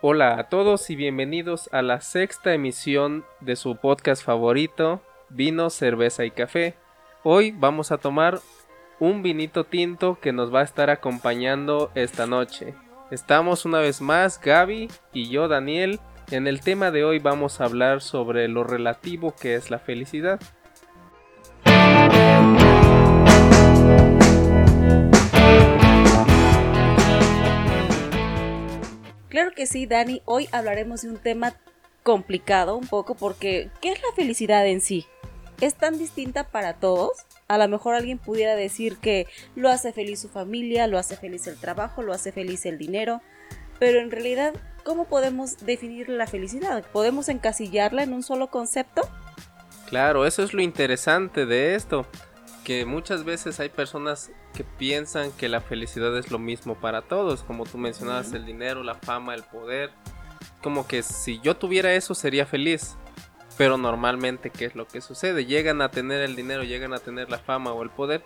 Hola a todos y bienvenidos a la sexta emisión de su podcast favorito, Vino, Cerveza y Café. Hoy vamos a tomar un vinito tinto que nos va a estar acompañando esta noche. Estamos una vez más Gaby y yo Daniel. En el tema de hoy vamos a hablar sobre lo relativo que es la felicidad. Claro que sí, Dani. Hoy hablaremos de un tema complicado un poco porque ¿qué es la felicidad en sí? ¿Es tan distinta para todos? A lo mejor alguien pudiera decir que lo hace feliz su familia, lo hace feliz el trabajo, lo hace feliz el dinero, pero en realidad, ¿cómo podemos definir la felicidad? ¿Podemos encasillarla en un solo concepto? Claro, eso es lo interesante de esto, que muchas veces hay personas que piensan que la felicidad es lo mismo para todos, como tú mencionabas, el dinero, la fama, el poder, como que si yo tuviera eso sería feliz. Pero normalmente, ¿qué es lo que sucede? Llegan a tener el dinero, llegan a tener la fama o el poder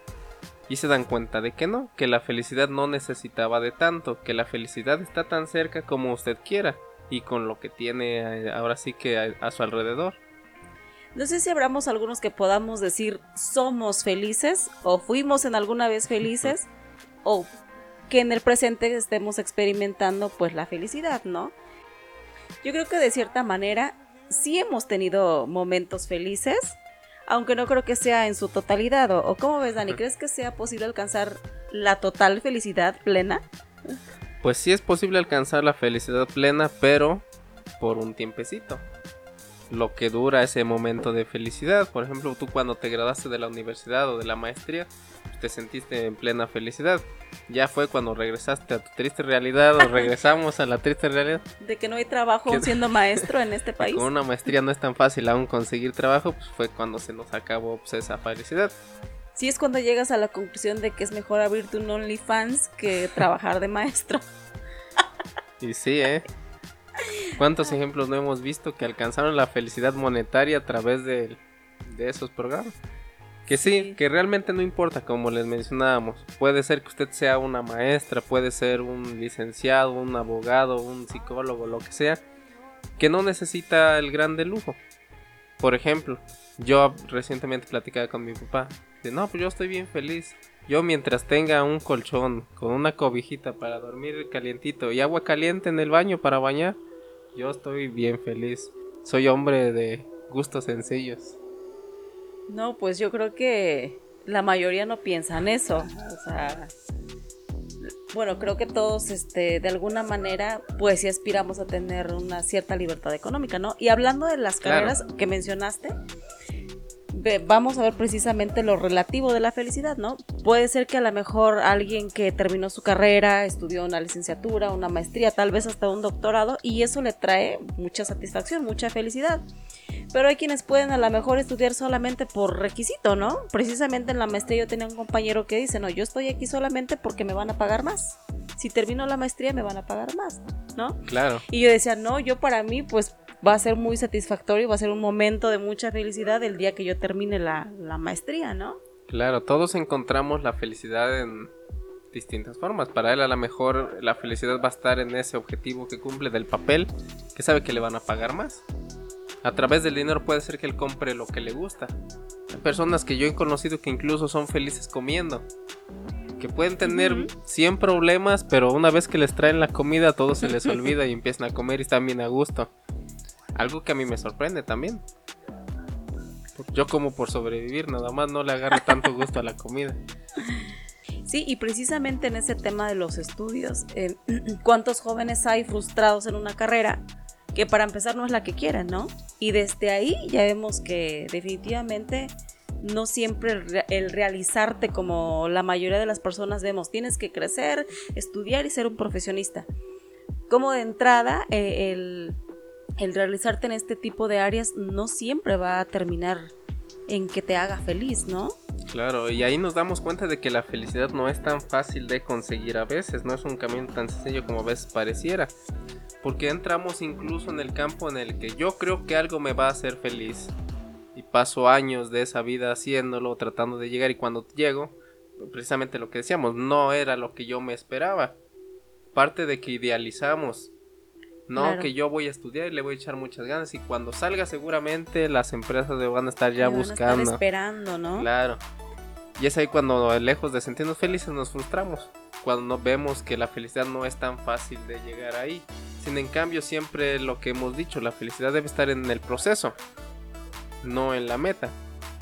y se dan cuenta de que no, que la felicidad no necesitaba de tanto, que la felicidad está tan cerca como usted quiera y con lo que tiene eh, ahora sí que a, a su alrededor. No sé si habramos algunos que podamos decir somos felices o fuimos en alguna vez felices o que en el presente estemos experimentando pues la felicidad, ¿no? Yo creo que de cierta manera sí hemos tenido momentos felices, aunque no creo que sea en su totalidad. ¿O, cómo ves, Dani? ¿Crees que sea posible alcanzar la total felicidad plena? Pues sí es posible alcanzar la felicidad plena, pero por un tiempecito. Lo que dura ese momento de felicidad. Por ejemplo, tú cuando te graduaste de la universidad o de la maestría, te sentiste en plena felicidad. Ya fue cuando regresaste a tu triste realidad o regresamos a la triste realidad. De que no hay trabajo siendo maestro en este país. Con una maestría no es tan fácil aún conseguir trabajo, pues fue cuando se nos acabó pues, esa felicidad. Sí, es cuando llegas a la conclusión de que es mejor abrirte un OnlyFans que trabajar de maestro. y sí, ¿eh? ¿Cuántos ejemplos no hemos visto que alcanzaron la felicidad monetaria a través de, de esos programas? Que sí, que realmente no importa, como les mencionábamos. Puede ser que usted sea una maestra, puede ser un licenciado, un abogado, un psicólogo, lo que sea, que no necesita el grande lujo. Por ejemplo, yo recientemente platicaba con mi papá, de no, pues yo estoy bien feliz. Yo mientras tenga un colchón con una cobijita para dormir calientito y agua caliente en el baño para bañar, yo estoy bien feliz. Soy hombre de gustos sencillos. No, pues yo creo que la mayoría no piensan eso. O sea, bueno, creo que todos, este, de alguna manera, pues sí aspiramos a tener una cierta libertad económica, ¿no? Y hablando de las carreras que mencionaste, vamos a ver precisamente lo relativo de la felicidad, ¿no? Puede ser que a lo mejor alguien que terminó su carrera, estudió una licenciatura, una maestría, tal vez hasta un doctorado, y eso le trae mucha satisfacción, mucha felicidad. Pero hay quienes pueden a lo mejor estudiar solamente por requisito, ¿no? Precisamente en la maestría yo tenía un compañero que dice, no, yo estoy aquí solamente porque me van a pagar más. Si termino la maestría me van a pagar más, ¿no? Claro. Y yo decía, no, yo para mí pues va a ser muy satisfactorio, va a ser un momento de mucha felicidad el día que yo termine la, maestría, ¿no? Claro, todos encontramos la felicidad en distintas formas. Para él a lo mejor la felicidad va a estar en ese objetivo que cumple del papel, que sabe que le van a pagar más. A través del dinero puede ser que él compre lo que le gusta. Hay personas que yo he conocido que incluso son felices comiendo. Que pueden tener 100 problemas, pero una vez que les traen la comida todo se les olvida y empiezan a comer y están bien a gusto. Algo que a mí me sorprende también. Yo como por sobrevivir, nada más no le agarro tanto gusto a la comida. Sí, y precisamente en ese tema de los estudios, eh, ¿cuántos jóvenes hay frustrados en una carrera que para empezar no es la que quieren, ¿no? Y desde ahí ya vemos que definitivamente no siempre el realizarte como la mayoría de las personas vemos, tienes que crecer, estudiar y ser un profesionista. Como de entrada, eh, el el realizarte en este tipo de áreas no siempre va a terminar en que te haga feliz, ¿no? Claro, y ahí nos damos cuenta de que la felicidad no es tan fácil de conseguir a veces, no es un camino tan sencillo como a veces pareciera, porque entramos incluso en el campo en el que yo creo que algo me va a hacer feliz y paso años de esa vida haciéndolo, tratando de llegar y cuando llego, precisamente lo que decíamos, no era lo que yo me esperaba. Parte de que idealizamos No, Claro. que yo voy a estudiar y le voy a echar muchas ganas y cuando salga seguramente las empresas le van a estar ya van a estar buscando. esperando, ¿no? Claro. Y es ahí cuando lejos de sentirnos felices nos frustramos. Cuando vemos que la felicidad no es tan fácil de llegar ahí. Sin en cambio siempre lo que hemos dicho, la felicidad debe estar en el proceso, no en la meta.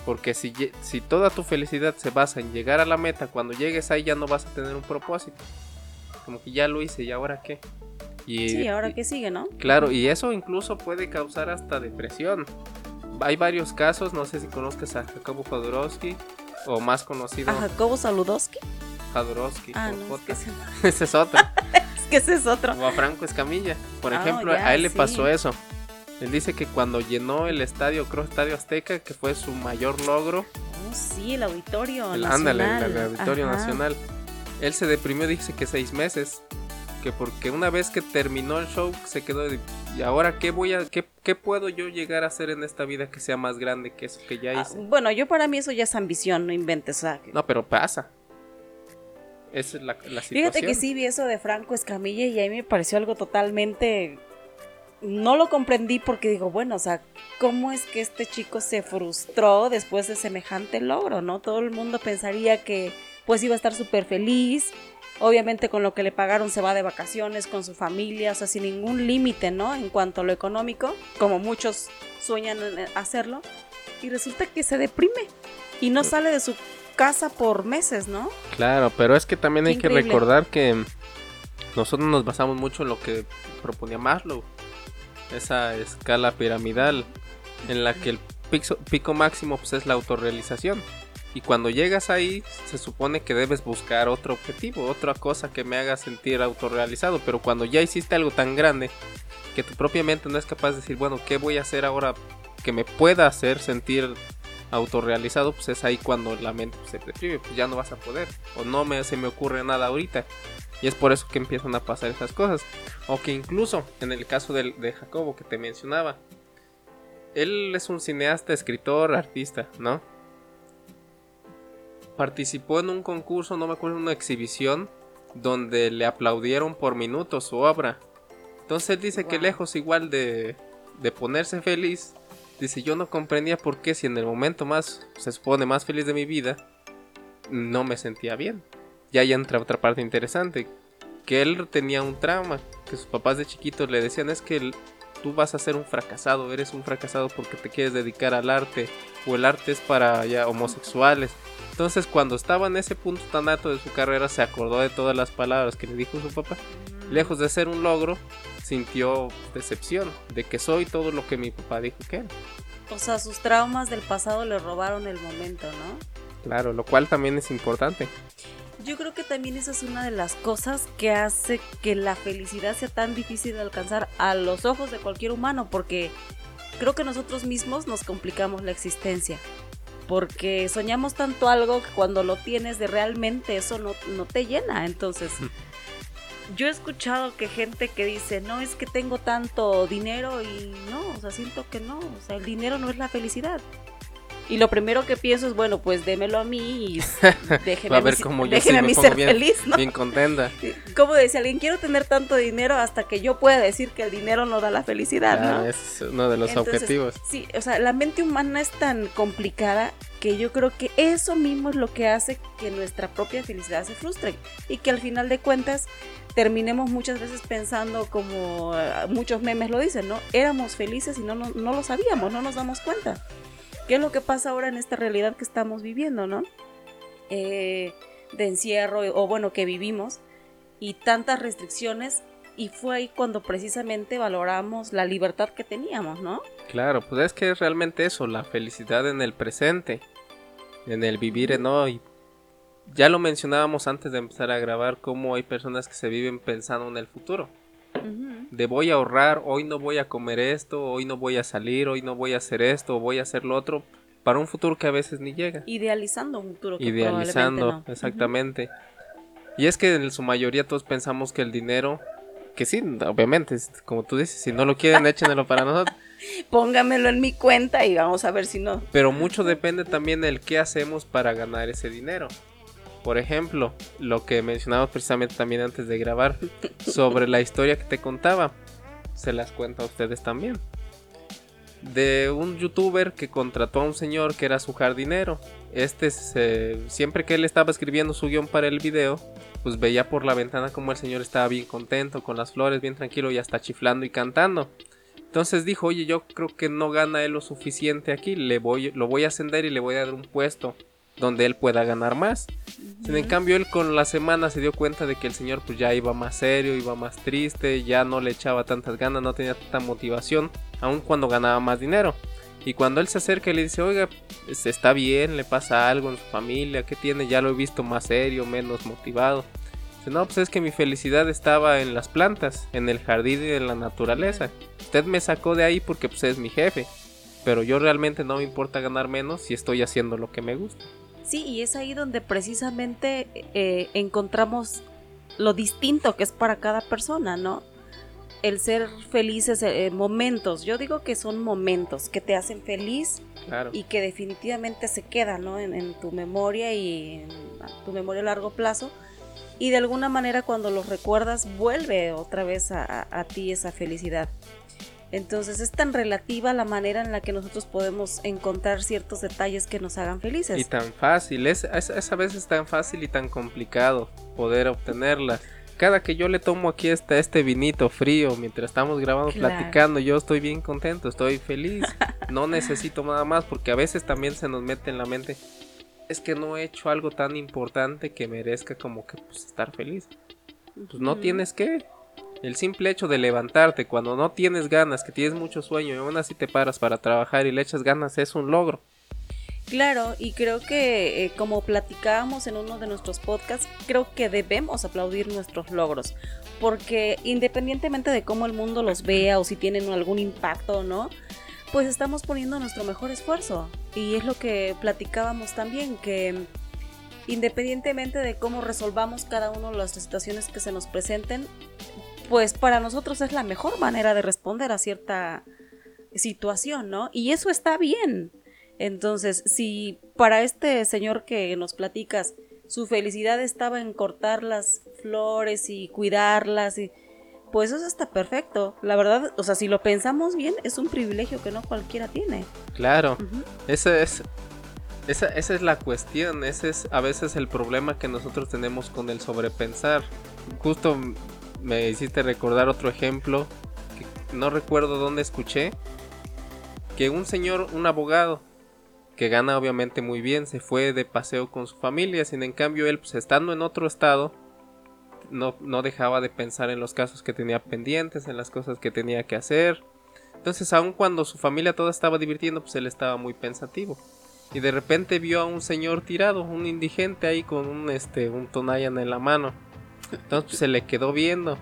Porque si, si toda tu felicidad se basa en llegar a la meta, cuando llegues ahí ya no vas a tener un propósito. Como que ya lo hice y ahora qué. Y, Sí, ahora que sigue, ¿no? Claro, y eso incluso puede causar hasta depresión. Hay varios casos, no sé si conozcas a Jacobo Jodorowsky o más conocido A Jacobo Saludowski. Jodorowsky. Ah, no, es que, J. ese, es otro. es que ese es otro. O a Franco Escamilla. Por Ah, ejemplo, ya, a él le sí. pasó eso. Él dice que cuando llenó el estadio, creo Estadio Azteca, que fue su mayor logro, Oh, sí, el auditorio el, nacional. ándale, el, el Auditorio Ajá. Nacional, él se deprimió, dice que seis meses. Que porque una vez que terminó el show, se quedó de, ¿y ahora qué voy a, qué, qué puedo yo llegar a hacer en esta vida que sea más grande que eso que ya Ah, hice? bueno, yo para mí eso ya es ambición, no inventes. O sea, que- No, pero pasa. Esa es la, la situación. Fíjate que sí vi eso de Franco Escamilla y ahí me pareció algo totalmente... No lo comprendí porque digo, bueno, o sea, ¿cómo es que este chico se frustró después de semejante logro, no? Todo el mundo pensaría que pues iba a estar súper feliz, obviamente con lo que le pagaron se va de vacaciones con su familia, o sea, sin ningún límite, ¿no? En cuanto a lo económico, como muchos sueñan en hacerlo, y resulta que se deprime y no sale de su casa por meses, ¿no? Claro, pero es que también Qué hay que recordar que nosotros nos basamos mucho en lo que proponía Maslow. Esa escala piramidal en la que el pico, pico máximo pues, es la autorrealización. Y cuando llegas ahí, se supone que debes buscar otro objetivo, otra cosa que me haga sentir autorrealizado. Pero cuando ya hiciste algo tan grande que tu propia mente no es capaz de decir, bueno, ¿qué voy a hacer ahora que me pueda hacer sentir autorrealizado? Pues es ahí cuando la mente pues, se deprime, pues ya no vas a poder. O no me, se me ocurre nada ahorita. Y es por eso que empiezan a pasar esas cosas. O que incluso, en el caso del- de Jacobo que te mencionaba, él es un cineasta, escritor, artista, ¿no? Participó en un concurso, no me acuerdo, en una exhibición, donde le aplaudieron por minutos su obra. Entonces él dice que lejos igual de, de ponerse feliz, dice yo no comprendía por qué si en el momento más, se supone, más feliz de mi vida, no me sentía bien. Y ahí entra otra parte interesante, que él tenía un trauma, que sus papás de chiquitos le decían es que el- tú vas a ser un fracasado, eres un fracasado porque te quieres dedicar al arte, o el arte es para ya homosexuales. Entonces cuando estaba en ese punto tan alto de su carrera se acordó de todas las palabras que le dijo su papá. Lejos de ser un logro, sintió decepción de que soy todo lo que mi papá dijo que era. O sea, sus traumas del pasado le robaron el momento, ¿no? Claro, lo cual también es importante. Yo creo que también esa es una de las cosas que hace que la felicidad sea tan difícil de alcanzar a los ojos de cualquier humano, porque creo que nosotros mismos nos complicamos la existencia. Porque soñamos tanto algo que cuando lo tienes de realmente eso no, no te llena. Entonces, yo he escuchado que gente que dice, no es que tengo tanto dinero y no, o sea, siento que no, o sea, el dinero no es la felicidad. Y lo primero que pienso es, bueno, pues démelo a mí y déjeme a a mí, ver déjeme sí a mí ser bien- feliz, ¿no? Bien contenta. Como decía alguien, quiero tener tanto dinero hasta que yo pueda decir que el dinero no da la felicidad, ¿no? ese es uno de los Entonces, objetivos. Sí, o sea, la mente humana es tan complicada que yo creo que eso mismo es lo que hace que nuestra propia felicidad se frustre y que al final de cuentas terminemos muchas veces pensando como eh, muchos memes lo dicen, ¿no? Éramos felices y no, no, no lo sabíamos, no nos damos cuenta. ¿Qué es lo que pasa ahora en esta realidad que estamos viviendo, ¿no? Eh, de encierro o bueno, que vivimos y tantas restricciones y fue ahí cuando precisamente valoramos la libertad que teníamos, ¿no? Claro, pues es que es realmente eso, la felicidad en el presente, en el vivir en hoy. Ya lo mencionábamos antes de empezar a grabar, cómo hay personas que se viven pensando en el futuro. De voy a ahorrar, hoy no voy a comer esto, hoy no voy a salir, hoy no voy a hacer esto, voy a hacer lo otro, para un futuro que a veces ni llega. Idealizando un futuro que Idealizando, probablemente no. exactamente. Y es que en su mayoría todos pensamos que el dinero, que sí, obviamente, como tú dices, si no lo quieren, échenelo para nosotros. Póngamelo en mi cuenta y vamos a ver si no. Pero mucho depende también del qué hacemos para ganar ese dinero. Por ejemplo, lo que mencionamos precisamente también antes de grabar, sobre la historia que te contaba. se las cuento a ustedes también. De un youtuber que contrató a un señor que era su jardinero. Este siempre que él estaba escribiendo su guion para el video, pues veía por la ventana como el señor estaba bien contento, con las flores, bien tranquilo y hasta chiflando y cantando. Entonces dijo, oye, yo creo que no gana él lo suficiente aquí, le voy, lo voy a ascender y le voy a dar un puesto donde él pueda ganar más. En cambio, él con la semana se dio cuenta de que el señor pues ya iba más serio, iba más triste, ya no le echaba tantas ganas, no tenía tanta motivación, aun cuando ganaba más dinero. Y cuando él se acerca y le dice, oiga, pues, está bien, le pasa algo en su familia, ¿qué tiene? Ya lo he visto más serio, menos motivado. Dice, no, pues es que mi felicidad estaba en las plantas, en el jardín y en la naturaleza. Usted me sacó de ahí porque pues es mi jefe. Pero yo realmente no me importa ganar menos si estoy haciendo lo que me gusta. Sí, y es ahí donde precisamente eh, encontramos lo distinto que es para cada persona, ¿no? El ser felices eh, momentos, yo digo que son momentos que te hacen feliz y que definitivamente se quedan, ¿no? En, tu memoria y en tu memoria a largo plazo. Y de alguna manera cuando los recuerdas vuelve otra vez a ti esa felicidad. Entonces es tan relativa la manera en la que nosotros podemos encontrar ciertos detalles que nos hagan felices. Y tan fácil, es, a veces tan fácil y tan complicado poder obtenerla. Cada que yo le tomo aquí este, este vinito frío mientras estamos grabando, platicando, yo estoy bien contento, estoy feliz. no necesito nada más porque a veces también se nos mete en la mente, es que no he hecho algo tan importante que merezca como que pues, estar feliz. Pues no tienes que, el simple hecho de levantarte cuando no tienes ganas, que tienes mucho sueño y aún así te paras para trabajar y le echas ganas es un logro. Claro, y creo que eh, como platicábamos en uno de nuestros podcasts, creo que debemos aplaudir nuestros logros, porque independientemente de cómo el mundo los vea o si tienen algún impacto o no, pues estamos poniendo nuestro mejor esfuerzo. Y es lo que platicábamos también, que independientemente de cómo resolvamos cada uno de las situaciones que se nos presenten, pues para nosotros es la mejor manera de responder a cierta situación, ¿no? Y eso está bien. Entonces, si para este señor que nos platicas, su felicidad estaba en cortar las flores y cuidarlas y pues eso está perfecto. La verdad, o sea, si lo pensamos bien, es un privilegio que no cualquiera tiene. Claro. Ese es esa, esa, es la cuestión, ese es a veces el problema que nosotros tenemos con el sobrepensar. Justo me hiciste recordar otro ejemplo no recuerdo dónde escuché que un señor, un abogado que gana obviamente muy bien, se fue de paseo con su familia, sin en cambio él pues estando en otro estado no, no dejaba de pensar en los casos que tenía pendientes, en las cosas que tenía que hacer. Entonces, aun cuando su familia toda estaba divirtiendo, pues él estaba muy pensativo. Y de repente vio a un señor tirado, un indigente ahí con un este un tonayan en la mano. Entonces pues, se le quedó viendo.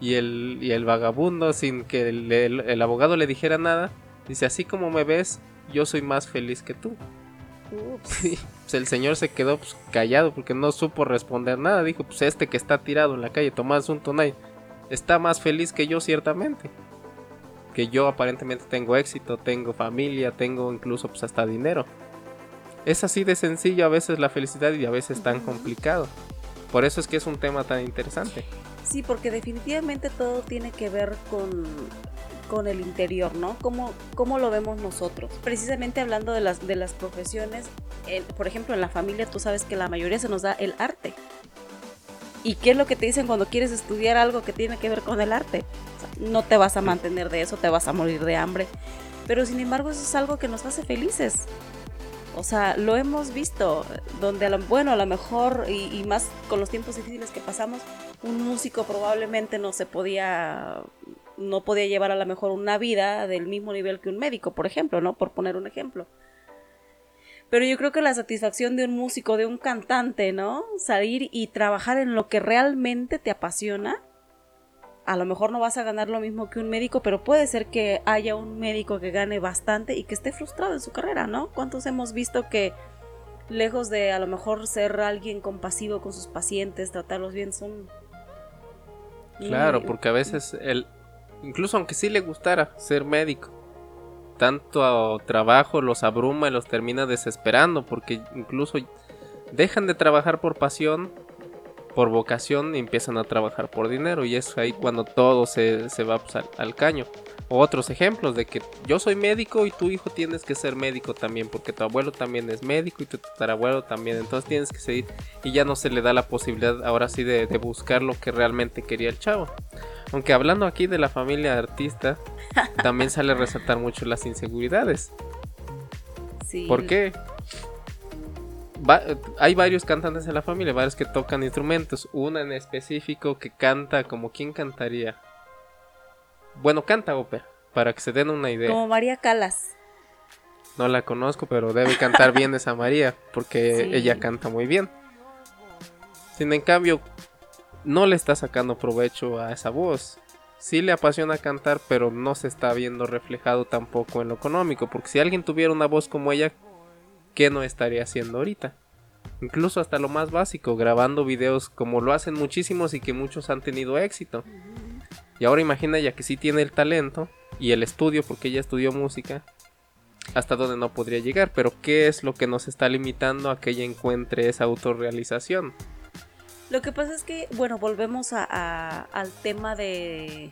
Y el, y el vagabundo, sin que el, abogado le dijera nada, dice, así como me ves, yo soy más feliz que tú. pues el señor se quedó pues, callado porque no supo responder nada. Dijo, pues este que está tirado en la calle, Tomás un tonay, está más feliz que yo ciertamente. Que yo aparentemente tengo éxito, tengo familia, tengo incluso pues hasta dinero. Es así de sencillo a veces la felicidad y a veces tan complicado. Por eso es que es un tema tan interesante. Sí, porque definitivamente todo tiene que ver con, con el interior, ¿no? ¿Cómo, ¿Cómo, lo vemos nosotros? Precisamente hablando de las, de las profesiones, por ejemplo, en la familia tú sabes que la mayoría se nos da el arte. ¿Y qué es lo que te dicen cuando quieres estudiar algo que tiene que ver con el arte? no te vas a mantener de eso, te vas a morir de hambre. Pero sin embargo eso es algo que nos hace felices. O sea, lo hemos visto, donde a lo, bueno, a lo mejor, y, más con los tiempos difíciles que pasamos, un músico probablemente no se podía, no podía llevar a lo mejor una vida del mismo nivel que un médico, por ejemplo, ¿no? Por poner un ejemplo. Pero yo creo que la satisfacción de un músico, de un cantante, ¿no? Salir y trabajar en lo que realmente te apasiona, a lo mejor no vas a ganar lo mismo que un médico, pero puede ser que haya un médico que gane bastante y que esté frustrado en su carrera, ¿no? ¿Cuántos hemos visto que lejos de a lo mejor ser alguien compasivo con sus pacientes, tratarlos bien, son... Claro, porque a veces el, incluso aunque sí le gustara ser médico, tanto trabajo los abruma y los termina desesperando, porque incluso dejan de trabajar por pasión por vocación empiezan a trabajar por dinero y es ahí cuando todo se, se va pues, al, al caño. O otros ejemplos de que yo soy médico y tu hijo tienes que ser médico también porque tu abuelo también es médico y tu tatarabuelo también, entonces tienes que seguir y ya no se le da la posibilidad ahora sí de, de buscar lo que realmente quería el chavo. Aunque hablando aquí de la familia artista, también sale a resaltar mucho las inseguridades. Sí. ¿Por qué? Va- hay varios cantantes en la familia, varios que tocan instrumentos. Una en específico que canta como quién cantaría. Bueno, canta ópera, para que se den una idea. Como María Calas. No la conozco, pero debe cantar bien esa María, porque Sí. ella canta muy bien. Sin en cambio, no le está sacando provecho a esa voz. Sí le apasiona cantar, pero no se está viendo reflejado tampoco en lo económico, porque si alguien tuviera una voz como ella, ¿qué no estaría haciendo ahorita? Incluso hasta lo más básico, grabando videos como lo hacen muchísimos y que muchos han tenido éxito. Y ahora imagina ella que sí tiene el talento y el estudio, porque ella estudió música, hasta donde no podría llegar. Pero ¿qué es lo que nos está limitando a que ella encuentre esa autorrealización? Lo que pasa es que, bueno, volvemos a- al tema de,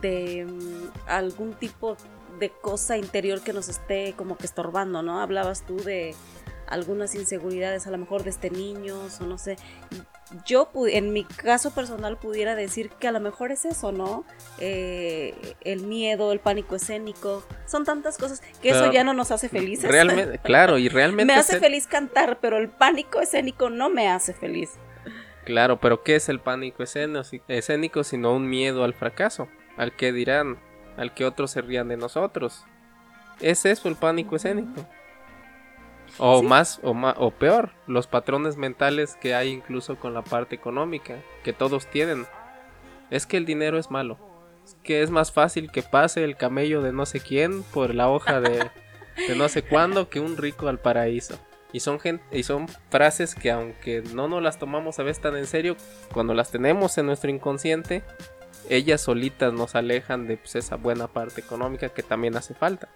de mm, algún tipo de cosa interior que nos esté como que estorbando, ¿no? Hablabas tú de algunas inseguridades, a lo mejor de este niño, o no sé. Yo, en mi caso personal, pudiera decir que a lo mejor es eso, ¿no? Eh, el miedo, el pánico escénico, son tantas cosas que eso ya no nos hace felices. Realmente, claro, y realmente... me hace feliz cantar, pero el pánico escénico no me hace feliz. Claro, pero ¿qué es el pánico esceno- escénico sino un miedo al fracaso? Al que dirán, al que otros se rían de nosotros. ¿Es eso el pánico escénico? O Sí. más, o ma- o peor, los patrones mentales que hay incluso con la parte económica, que todos tienen. Es que el dinero es malo. Es que es más fácil que pase el camello de no sé quién por la hoja de, de no sé cuándo que un rico al paraíso. Y son, gen- y son frases que aunque no nos las tomamos a veces tan en serio, cuando las tenemos en nuestro inconsciente, ellas solitas nos alejan de pues, esa buena parte económica que también hace falta.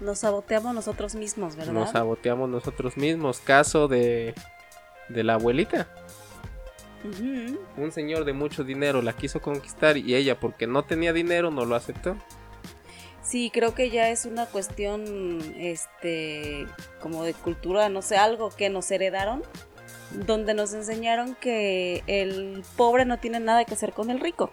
Nos saboteamos nosotros mismos, ¿verdad? Nos saboteamos nosotros mismos. Caso de, de la abuelita. Un señor de mucho dinero la quiso conquistar y ella porque no tenía dinero no lo aceptó. Sí, creo que ya es una cuestión, este, como de cultura, no sé, algo que nos heredaron, donde nos enseñaron que el pobre no tiene nada que hacer con el rico,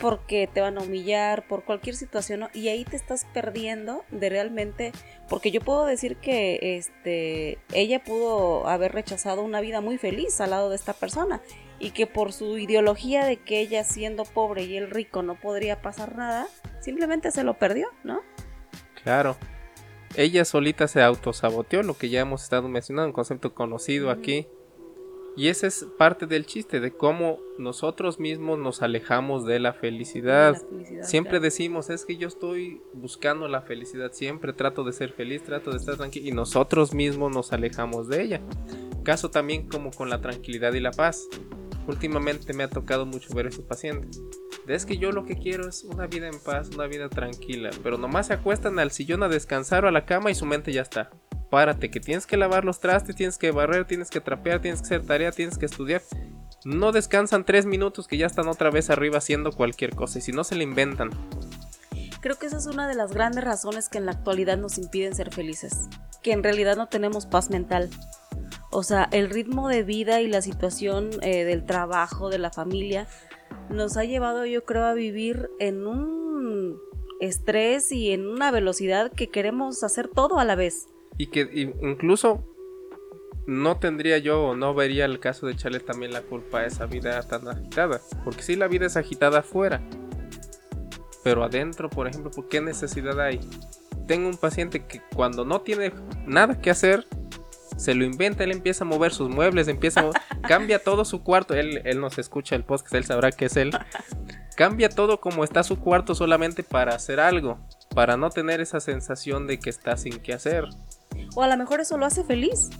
porque te van a humillar por cualquier situación, ¿no? Y ahí te estás perdiendo de realmente, porque yo puedo decir que, este, ella pudo haber rechazado una vida muy feliz al lado de esta persona y que por su ideología de que ella siendo pobre y el rico no podría pasar nada, simplemente se lo perdió, ¿no? Claro. Ella solita se autosaboteó, lo que ya hemos estado mencionando, un concepto conocido aquí. Y ese es parte del chiste, de cómo nosotros mismos nos alejamos de la felicidad. La felicidad, Siempre claro. decimos, es que yo estoy buscando la felicidad, siempre trato de ser feliz, trato de estar tranquilo y nosotros mismos nos alejamos de ella. Caso también como con la tranquilidad y la paz. Últimamente me ha tocado mucho ver a esos pacientes. De Es que yo lo que quiero es una vida en paz, una vida tranquila, pero nomás se acuestan al sillón a descansar o a la cama y su mente ya está. Párate, que tienes que lavar los trastes, tienes que barrer, tienes que trapear, tienes que hacer tarea, tienes que estudiar. No descansan tres minutos que ya están otra vez arriba haciendo cualquier cosa y si no se le inventan. Creo que esa es una de las grandes razones que en la actualidad nos impiden ser felices, que en realidad no tenemos paz mental. O sea, el ritmo de vida y la situación eh, del trabajo, de la familia, nos ha llevado yo creo a vivir en un estrés y en una velocidad que queremos hacer todo a la vez. Y que incluso no tendría yo o no vería el caso de echarle también la culpa a esa vida tan agitada. Porque sí, la vida es agitada afuera. Pero adentro, por ejemplo, ¿por qué necesidad hay? Tengo un paciente que cuando no tiene nada que hacer, se lo inventa, él empieza a mover sus muebles, empieza a mo- cambia todo su cuarto. Él, él nos escucha el podcast, él sabrá que es él. Cambia todo como está su cuarto solamente para hacer algo, para no tener esa sensación de que está sin qué hacer. O a lo mejor eso lo hace feliz.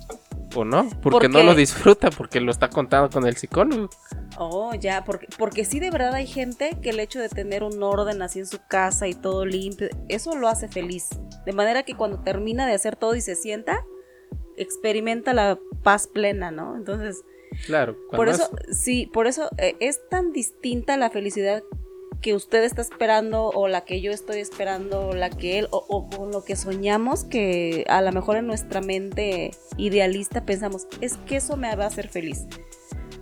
¿O no? Porque ¿Por no lo disfruta, porque lo está contando con el psicólogo. Oh, ya, porque, porque sí de verdad hay gente que el hecho de tener un orden así en su casa y todo limpio, eso lo hace feliz. De manera que cuando termina de hacer todo y se sienta, experimenta la paz plena, ¿no? Entonces, Claro. Por eso, sí, por eso eh, es tan distinta la felicidad que usted está esperando o la que yo estoy esperando o la que él o, con lo que soñamos que a lo mejor en nuestra mente idealista pensamos es que eso me va a hacer feliz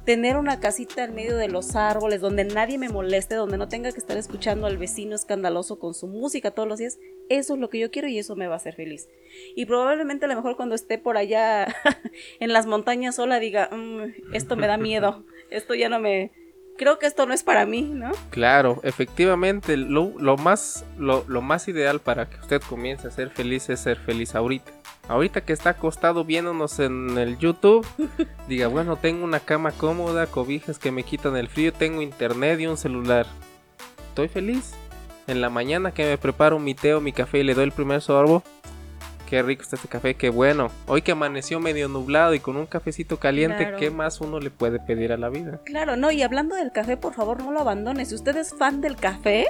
tener una casita en medio de los árboles donde nadie me moleste, donde no tenga que estar escuchando al vecino escandaloso con su música todos los días, eso es lo que yo quiero y eso me va a hacer feliz. Y probablemente a lo mejor cuando esté por allá en las montañas sola diga, mm, esto me da miedo, esto ya no me... Creo que esto no es para mí, ¿no? Claro, efectivamente, lo, más, lo, lo más ideal para que usted comience a ser feliz es ser feliz ahorita ahorita que está acostado viéndonos en el YouTube, diga, bueno, tengo una cama cómoda, cobijas que me quitan el frío, tengo internet y un celular. Estoy feliz. En la mañana que me preparo mi té o mi café y le doy el primer sorbo, qué rico está este café, qué bueno. Hoy que amaneció medio nublado y con un cafecito caliente, ¿qué más uno le puede pedir a la vida? Claro, no, y hablando del café, por favor, no lo abandone. Si usted es fan del café,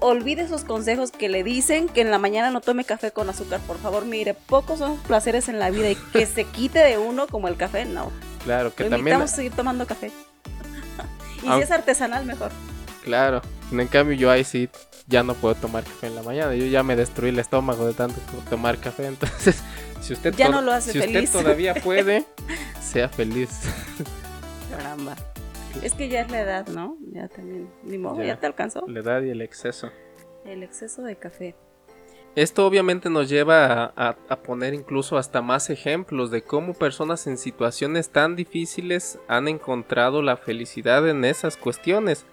olvide esos consejos que le dicen que en la mañana no tome café con azúcar, por favor, mire, pocos son placeres en la vida y que se quite de uno como el café, no. Claro, que Lo también. a seguir tomando café. y si es artesanal, mejor. Claro, en cambio yo ahí sí ya no puedo tomar café en la mañana, yo ya me destruí el estómago de tanto tomar café, entonces si usted ya no lo hace si usted todavía puede, sea feliz. Caramba. Es que ya es la edad, ¿no? Ya también. Ni modo, ya, te alcanzó. La edad y el exceso. El exceso de café. Esto obviamente nos lleva a, poner incluso hasta más ejemplos de cómo personas en situaciones tan difíciles han encontrado la felicidad en esas cuestiones.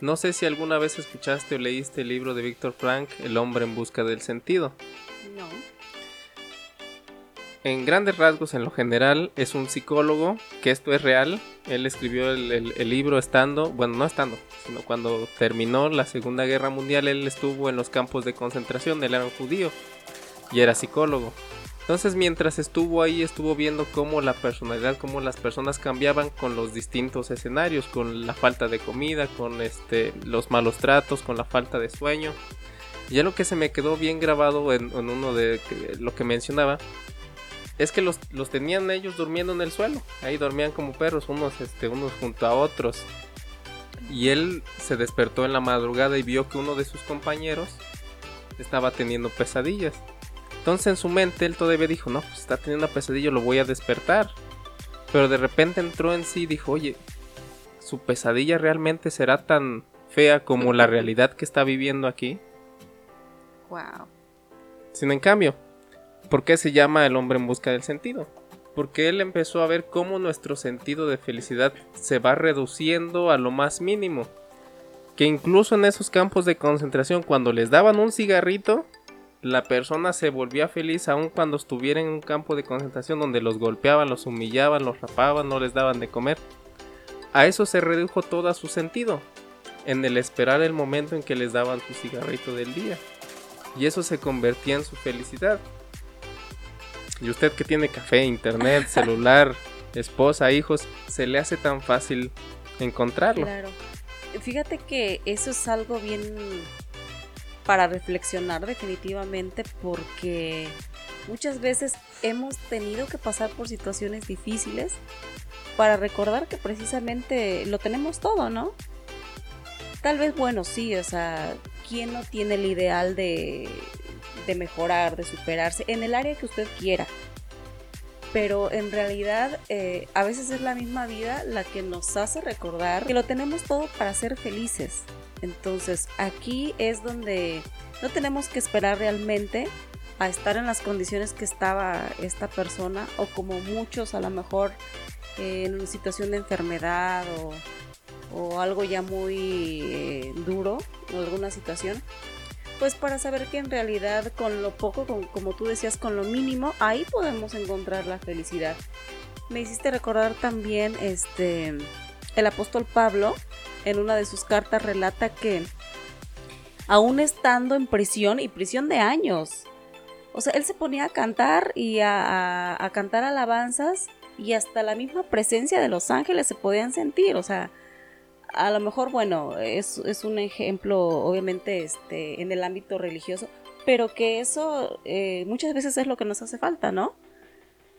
No sé si alguna vez escuchaste o leíste el libro de Víctor Frank, El hombre en busca del sentido. No en grandes rasgos, en lo general, es un psicólogo, que esto es real. Él escribió el, libro estando, bueno, no estando, sino cuando terminó la Segunda Guerra Mundial, él estuvo en los campos de concentración, él era un judío y era psicólogo. Entonces, mientras estuvo ahí, estuvo viendo cómo la personalidad, cómo las personas cambiaban con los distintos escenarios, con la falta de comida, con este, los malos tratos, con la falta de sueño. Y lo que se me quedó bien grabado en, uno de lo que mencionaba es que los, tenían ellos durmiendo en el suelo. Ahí dormían como perros, unos, este, unos junto a otros. Y él se despertó en la madrugada y vio que uno de sus compañeros estaba teniendo pesadillas. Entonces en su mente él todavía dijo, no, pues está teniendo una pesadilla, lo voy a despertar. Pero de repente entró en sí y dijo, oye, su pesadilla realmente será tan fea como la realidad que está viviendo aquí. Wow. Sin en cambio, ¿Por qué se llama El hombre en busca del sentido? Porque él empezó a ver cómo nuestro sentido de felicidad se va reduciendo a lo más mínimo. Que incluso en esos campos de concentración, cuando les daban un cigarrito, la persona se volvía feliz aun cuando estuviera en un campo de concentración donde los golpeaban, los humillaban, los rapaban, no les daban de comer. A eso se redujo todo su sentido, en el esperar el momento en que les daban su cigarrito del día. Y eso se convertía en su felicidad. Y usted que tiene café, internet, celular, esposa, hijos, se le hace tan fácil encontrarlo. Claro. Fíjate que eso es algo bien para reflexionar definitivamente porque muchas veces hemos tenido que pasar por situaciones difíciles para recordar que precisamente lo tenemos todo, ¿no? Tal vez, bueno, sí, o sea, ¿quién no tiene el ideal de de mejorar, de superarse, en el área que usted quiera. Pero en realidad eh, a veces es la misma vida la que nos hace recordar que lo tenemos todo para ser felices. Entonces aquí es donde no tenemos que esperar realmente a estar en las condiciones que estaba esta persona o como muchos a lo mejor eh, en una situación de enfermedad o, algo ya muy eh, duro o alguna situación pues para saber que en realidad con lo poco, como tú decías, con lo mínimo, ahí podemos encontrar la felicidad. Me hiciste recordar también este el apóstol Pablo en una de sus cartas relata que aún estando en prisión y prisión de años, o sea, él se ponía a cantar y a, cantar alabanzas y hasta la misma presencia de los ángeles se podían sentir, o sea, a lo mejor, bueno, es, un ejemplo, obviamente, este, en el ámbito religioso, pero que eso eh, muchas veces es lo que nos hace falta, ¿no?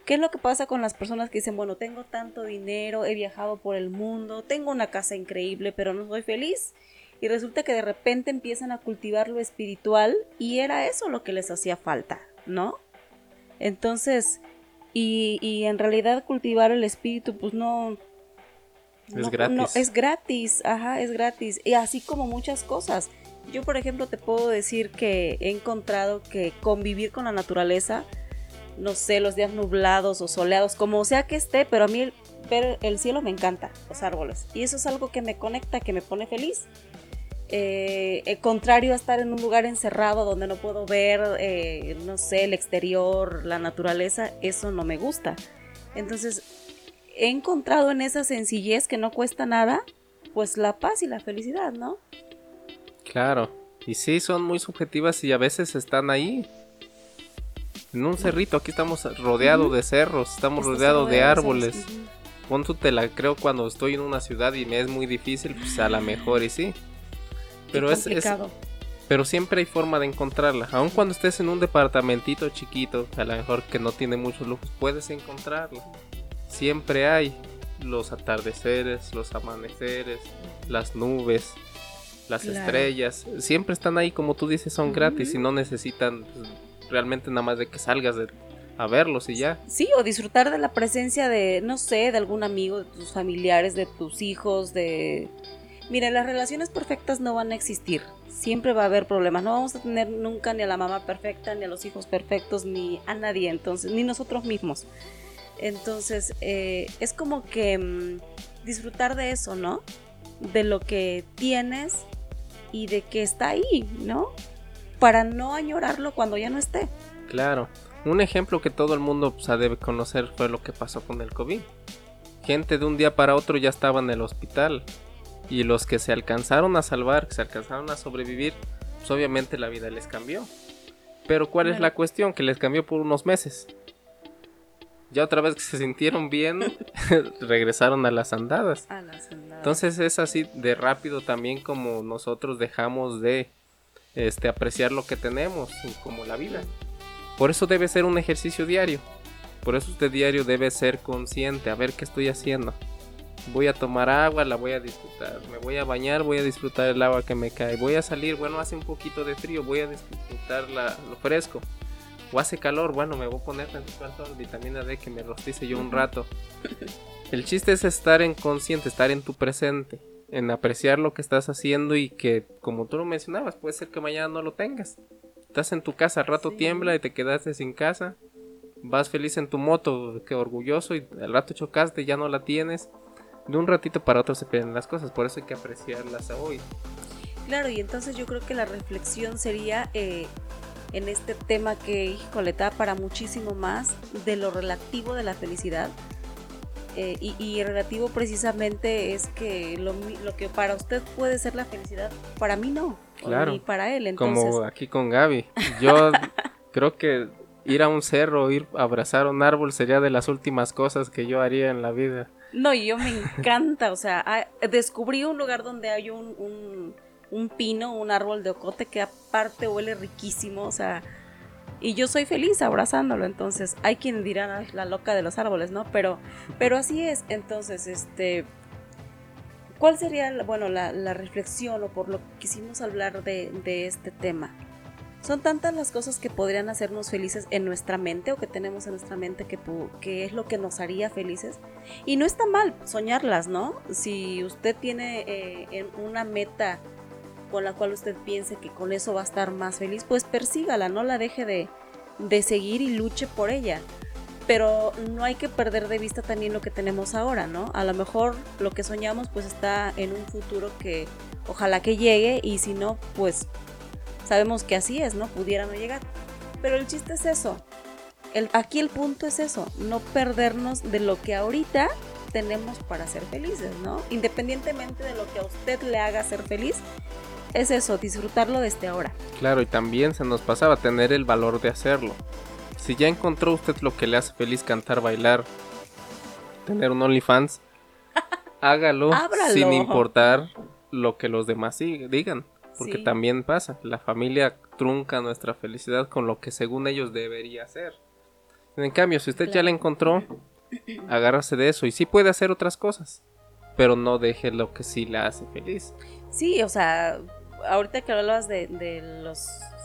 ¿Qué es lo que pasa con las personas que dicen, bueno, tengo tanto dinero, he viajado por el mundo, tengo una casa increíble, pero no soy feliz? Y resulta que de repente empiezan a cultivar lo espiritual y era eso lo que les hacía falta, ¿no? Entonces, y, y en realidad cultivar el espíritu, pues no... Es gratis. es gratis, ajá, es gratis. Y así como muchas cosas. Yo, por ejemplo, te puedo decir que he encontrado que convivir con la naturaleza, no sé, los días nublados o soleados, como sea que esté, pero a mí ver el cielo me encanta, los árboles. Y eso es algo que me conecta, que me pone feliz. Eh, el contrario a estar en un lugar encerrado donde no puedo ver, eh, no sé, el exterior, la naturaleza, eso no me gusta. Entonces, he encontrado en esa sencillez que no cuesta nada, pues la paz y la felicidad, ¿no? Claro, y sí, son muy subjetivas y a veces están ahí. En un cerrito, aquí estamos rodeados de cerros, estamos rodeados de árboles. Ponto te la creo cuando estoy en una ciudad y me es muy difícil, pues a lo mejor y sí. Pero es, pero siempre hay forma de encontrarla. Aun cuando estés en un departamentito chiquito, a lo mejor que no tiene muchos lujos, puedes encontrarla. Siempre hay los atardeceres, los amaneceres, las nubes, las estrellas. Siempre están ahí, como tú dices, son gratis y no necesitan pues, realmente nada más de que salgas a verlos y ya. Sí, o disfrutar de la presencia de, no sé, de algún amigo, de tus familiares, de tus hijos, de Mira, las relaciones perfectas no van a existir. Siempre va a haber problemas. No vamos a tener nunca ni a la mamá perfecta, ni a los hijos perfectos, ni a nadie, entonces, ni nosotros mismos. Entonces, eh, es como que mm, disfrutar de eso, ¿no? De lo que tienes y de que está ahí, ¿no? Para no añorarlo cuando ya no esté. Claro. Un ejemplo que todo el mundo pues, debe conocer fue lo que pasó con el COVID. Gente de un día para otro ya estaba en el hospital y los que se alcanzaron a salvar, que se alcanzaron a sobrevivir, pues obviamente la vida les cambió. Pero ¿cuál es la cuestión? Que les cambió por unos meses. Ya otra vez que se sintieron bien, regresaron a las, andadas. a las andadas. Entonces es así de rápido también como nosotros dejamos de este, apreciar lo que tenemos, como la vida. Por eso debe ser un ejercicio diario. Por eso este diario debe ser consciente, a ver qué estoy haciendo voy a tomar agua, la voy a disfrutar. Me voy a bañar, voy a disfrutar el agua que me cae. Voy a salir, bueno, hace un poquito de frío, voy a disfrutar lo fresco. O hace calor, bueno, me voy a poner tantito vitamina D que me rostice yo un rato. El chiste es estar en consciente, estar en tu presente, en apreciar lo que estás haciendo y que, como tú lo mencionabas, puede ser que mañana no lo tengas. Estás en tu casa, al rato tiembla y te quedaste sin casa. Vas feliz en tu moto, que orgulloso, y al rato chocaste, ya no la tienes de un ratito para otro se pierden las cosas, por eso hay que apreciarlas hoy. Claro, y entonces yo creo que la reflexión sería eh, en este tema que, híjole, para muchísimo más de lo relativo de la felicidad. Eh, y, relativo precisamente es que lo, que para usted puede ser la felicidad, para mí no. Claro. Y para él, entonces. Como aquí con Gaby. Yo creo que ir a un cerro, ir a abrazar un árbol sería de las últimas cosas que yo haría en la vida. No, y yo me encanta, o sea, descubrí un lugar donde hay un, un, pino, un árbol de ocote que aparte huele riquísimo, o sea, y yo soy feliz abrazándolo, entonces hay quien dirá la loca de los árboles, ¿no? Pero, pero así es, entonces, este, ¿cuál sería, bueno, la, reflexión o por lo que quisimos hablar de, de este tema? Son tantas las cosas que podrían hacernos felices en nuestra mente o que tenemos en nuestra mente que, que es lo que nos haría felices. Y no está mal soñarlas, ¿no? Si usted tiene eh, una meta con la cual usted piense que con eso va a estar más feliz, pues persígala, no la deje de, de seguir y luche por ella. Pero no hay que perder de vista también lo que tenemos ahora, ¿no? A lo mejor lo que soñamos pues está en un futuro que ojalá que llegue y si no, pues Sabemos que así es, ¿no? Pudiera no llegar. Pero el chiste es eso. Aquí el punto es eso, no perdernos de lo que ahorita tenemos para ser felices, ¿no? Independientemente de lo que a usted le haga ser feliz, es eso, disfrutarlo desde ahora. Claro, y también se nos pasaba tener el valor de hacerlo. Si ya encontró usted lo que le hace feliz cantar, bailar, tener un OnlyFans, hágalo sin importar lo que los demás digan. Porque también pasa, la familia trunca nuestra felicidad con lo que según ellos debería ser. En cambio, si usted ya la encontró, agárrase de eso y sí puede hacer otras cosas, pero no deje lo que sí la hace feliz. Sí, o sea, ahorita que hablabas de, de los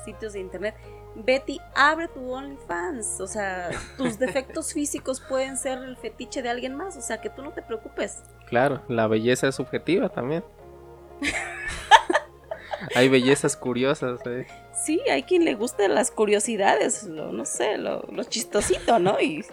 sitios de internet, Betty, abre tu OnlyFans. O sea, tus defectos físicos pueden ser el fetiche de alguien más. O sea, que tú no te preocupes. Claro, la belleza es subjetiva también. hay bellezas curiosas. ¿eh? Sí, hay quien le guste las curiosidades, lo, no sé, lo, lo chistosito, ¿no? Y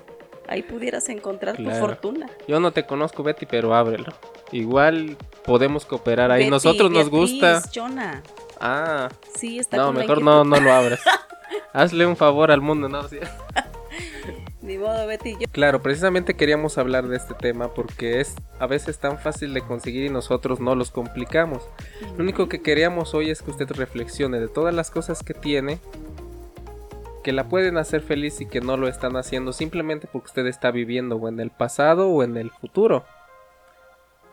ahí pudieras encontrar tu fortuna. Yo no te conozco, Betty, pero ábrelo. Igual podemos cooperar ahí. Nosotros nos gusta. Jonah. Ah. Sí, está No, mejor no, no lo abras. Hazle un favor al mundo, ¿no? Ni modo, Betty. Claro, precisamente queríamos hablar de este tema porque es a veces tan fácil de conseguir y nosotros no los complicamos. Lo único que queríamos hoy es que usted reflexione de todas las cosas que tiene que la pueden hacer feliz y que no lo están haciendo simplemente porque usted está viviendo o en el pasado o en el futuro.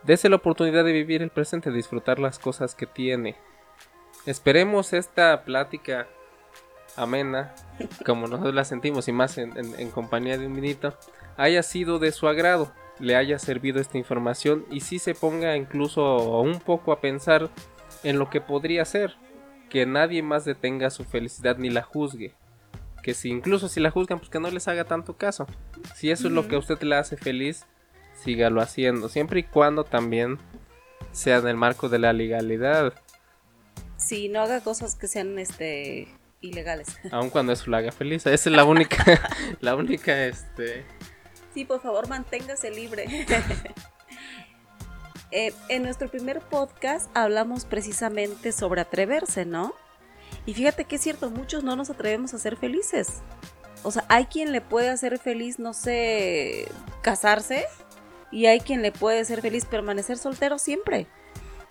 Dese la oportunidad de vivir el presente, disfrutar las cosas que tiene. Esperemos esta plática amena, como nosotros la sentimos y más en, compañía de un vinito, haya sido de su agrado, le haya servido esta información y si se ponga incluso un poco a pensar en lo que podría ser, que nadie más detenga su felicidad ni la juzgue. Que si incluso si la juzgan, pues que no les haga tanto caso. Si eso es lo que a usted le hace feliz, sígalo haciendo, siempre y cuando también sea en el marco de la legalidad. Si no haga cosas que sean este ilegales. Aun cuando eso lo haga feliz. Esa es la única, la única, este... Sí, por favor, manténgase libre. Eh, en nuestro primer podcast hablamos precisamente sobre atreverse, ¿no? Y fíjate que es cierto, muchos no nos atrevemos a ser felices. O sea, hay quien le puede hacer feliz, no sé, casarse, y hay quien le puede hacer feliz permanecer soltero siempre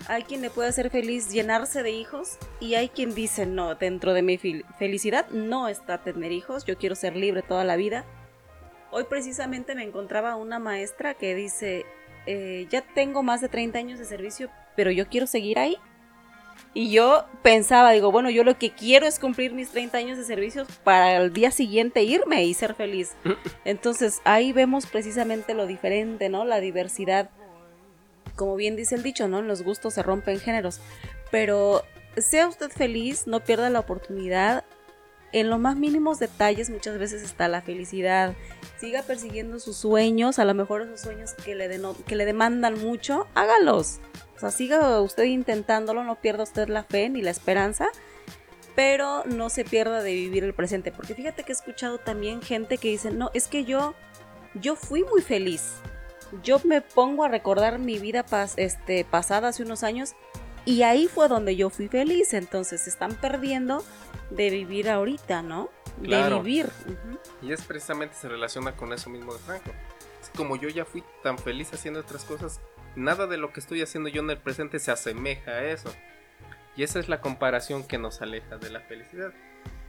hay quien le puede hacer feliz llenarse de hijos y hay quien dice, no, dentro de mi felicidad no está tener hijos, yo quiero ser libre toda la vida. Hoy precisamente me encontraba una maestra que dice, eh, ya tengo más de 30 años de servicio, pero yo quiero seguir ahí. Y yo pensaba, digo, bueno, yo lo que quiero es cumplir mis 30 años de servicio para el día siguiente irme y ser feliz. Entonces ahí vemos precisamente lo diferente, ¿no? La diversidad como bien dice el dicho, ¿no? Los gustos se rompen géneros. Pero sea usted feliz, no pierda la oportunidad. En los más mínimos detalles muchas veces está la felicidad. Siga persiguiendo sus sueños, a lo mejor esos sueños que le, que le demandan mucho, hágalos. O sea, siga usted intentándolo, no pierda usted la fe ni la esperanza, pero no se pierda de vivir el presente. Porque fíjate que he escuchado también gente que dice, no, es que yo, yo fui muy feliz yo me pongo a recordar mi vida este, pasada hace unos años y ahí fue donde yo fui feliz. Entonces se están perdiendo de vivir ahorita, ¿no? De vivir. Y es precisamente se relaciona con eso mismo de Franco. Es como yo ya fui tan feliz haciendo otras cosas, nada de lo que estoy haciendo yo en el presente se asemeja a eso. Y esa es la comparación que nos aleja de la felicidad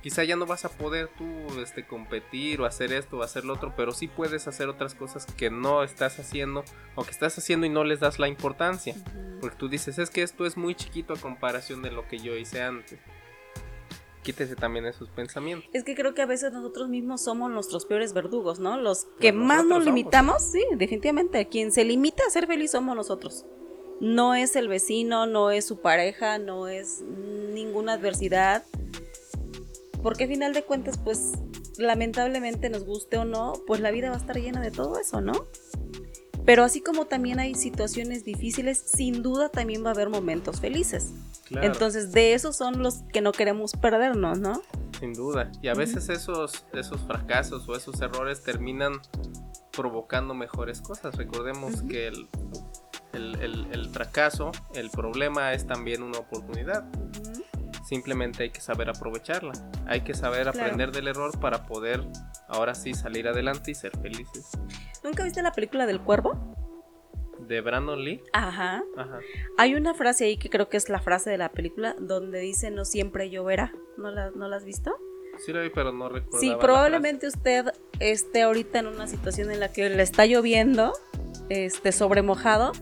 quizá ya no vas a poder tú este, competir o hacer esto o hacer lo otro, pero sí puedes hacer otras cosas que no estás haciendo o que estás haciendo y no les das la importancia. Porque tú dices, es que esto es muy chiquito a comparación de lo que yo hice antes. Quítese también esos pensamientos. Es que creo que a veces nosotros mismos somos nuestros peores verdugos, ¿no? Los que más nos limitamos, sí, definitivamente. Quien se limita a ser feliz somos nosotros. No es el vecino, no es su pareja, no es ninguna adversidad porque a final de cuentas, pues lamentablemente nos guste o no, pues la vida va a estar llena de todo eso, ¿no? Pero así como también hay situaciones difíciles, sin duda también va a haber momentos felices. Entonces, de esos son los que no queremos perdernos, ¿no? Sin duda. Y a veces esos, esos fracasos o esos errores terminan provocando mejores cosas. Recordemos que el, el, fracaso, el problema es también una oportunidad. Simplemente hay que saber aprovecharla. Hay que saber aprender del error para poder ahora sí salir adelante y ser felices. ¿Nunca viste la película del cuervo? De Brandon Lee. Ajá. Hay una frase ahí que creo que es la frase de la película donde dice no siempre lloverá. ¿No la, ¿no la has visto? Sí la vi, pero no recuerdo. Sí, probablemente usted esté ahorita en una situación en la que le está lloviendo, este, sobremojado,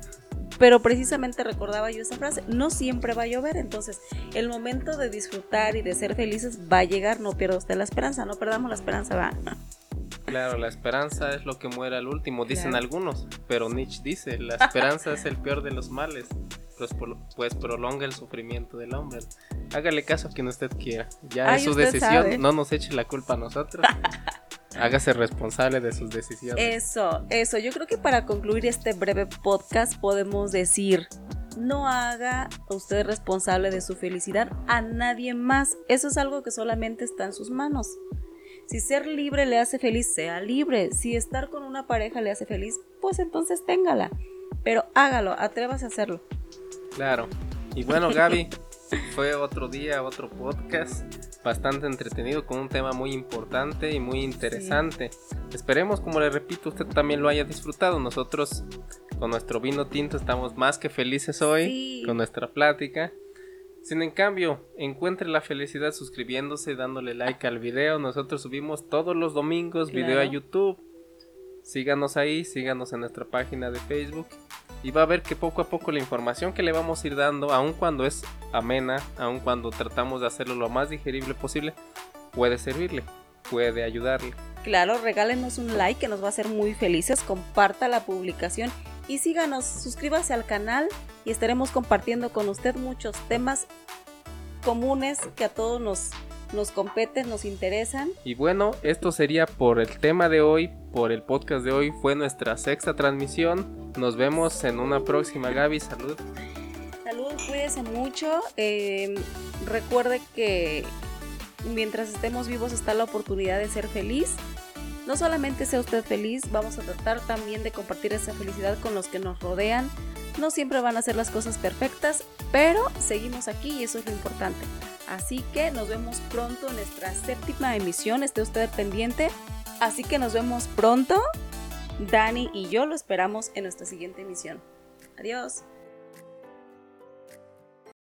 pero precisamente recordaba yo esa frase, no siempre va a llover, entonces el momento de disfrutar y de ser felices va a llegar, no pierda usted la esperanza, no perdamos la esperanza, va. Claro, la esperanza es lo que muere al último, dicen algunos, pero Nietzsche dice, la esperanza es el peor de los males, pues, pues prolonga el sufrimiento del hombre. Hágale caso a quien usted quiera, ya es su decisión, no nos eche la culpa a nosotros. Hágase responsable de sus decisiones. Eso, eso. Yo creo que para concluir este breve podcast podemos decir, no haga usted responsable de su felicidad a nadie más. Eso es algo que solamente está en sus manos. Si ser libre le hace feliz, sea libre. Si estar con una pareja le hace feliz, pues entonces téngala. Pero hágalo, atrévase a hacerlo. Claro. Y bueno, Gaby, fue otro día, otro podcast bastante entretenido con un tema muy importante y muy interesante. Esperemos, como le repito, usted también lo haya disfrutado. Nosotros con nuestro vino tinto estamos más que felices hoy con nuestra plática. Sin en cambio, encuentre la felicidad suscribiéndose, dándole like al video. Nosotros subimos todos los domingos video a YouTube. Síganos ahí, síganos en nuestra página de Facebook. Y va a ver que poco a poco la información que le vamos a ir dando, aun cuando es amena, aun cuando tratamos de hacerlo lo más digerible posible, puede servirle, puede ayudarle. Claro, regálenos un like que nos va a hacer muy felices, comparta la publicación y síganos, suscríbase al canal y estaremos compartiendo con usted muchos temas comunes que a todos nos, nos competen, nos interesan. Y bueno, esto sería por el tema de hoy, por el podcast de hoy, fue nuestra sexta transmisión. Nos vemos en una próxima, Gaby, salud. Salud, cuídese mucho. Eh, recuerde que mientras estemos vivos está la oportunidad de ser feliz no solamente sea usted feliz, vamos a tratar también de compartir esa felicidad con los que nos rodean. No siempre van a ser las cosas perfectas, pero seguimos aquí y eso es lo importante. Así que nos vemos pronto en nuestra séptima emisión, esté usted pendiente. Así que nos vemos pronto. Dani y yo lo esperamos en nuestra siguiente emisión. Adiós.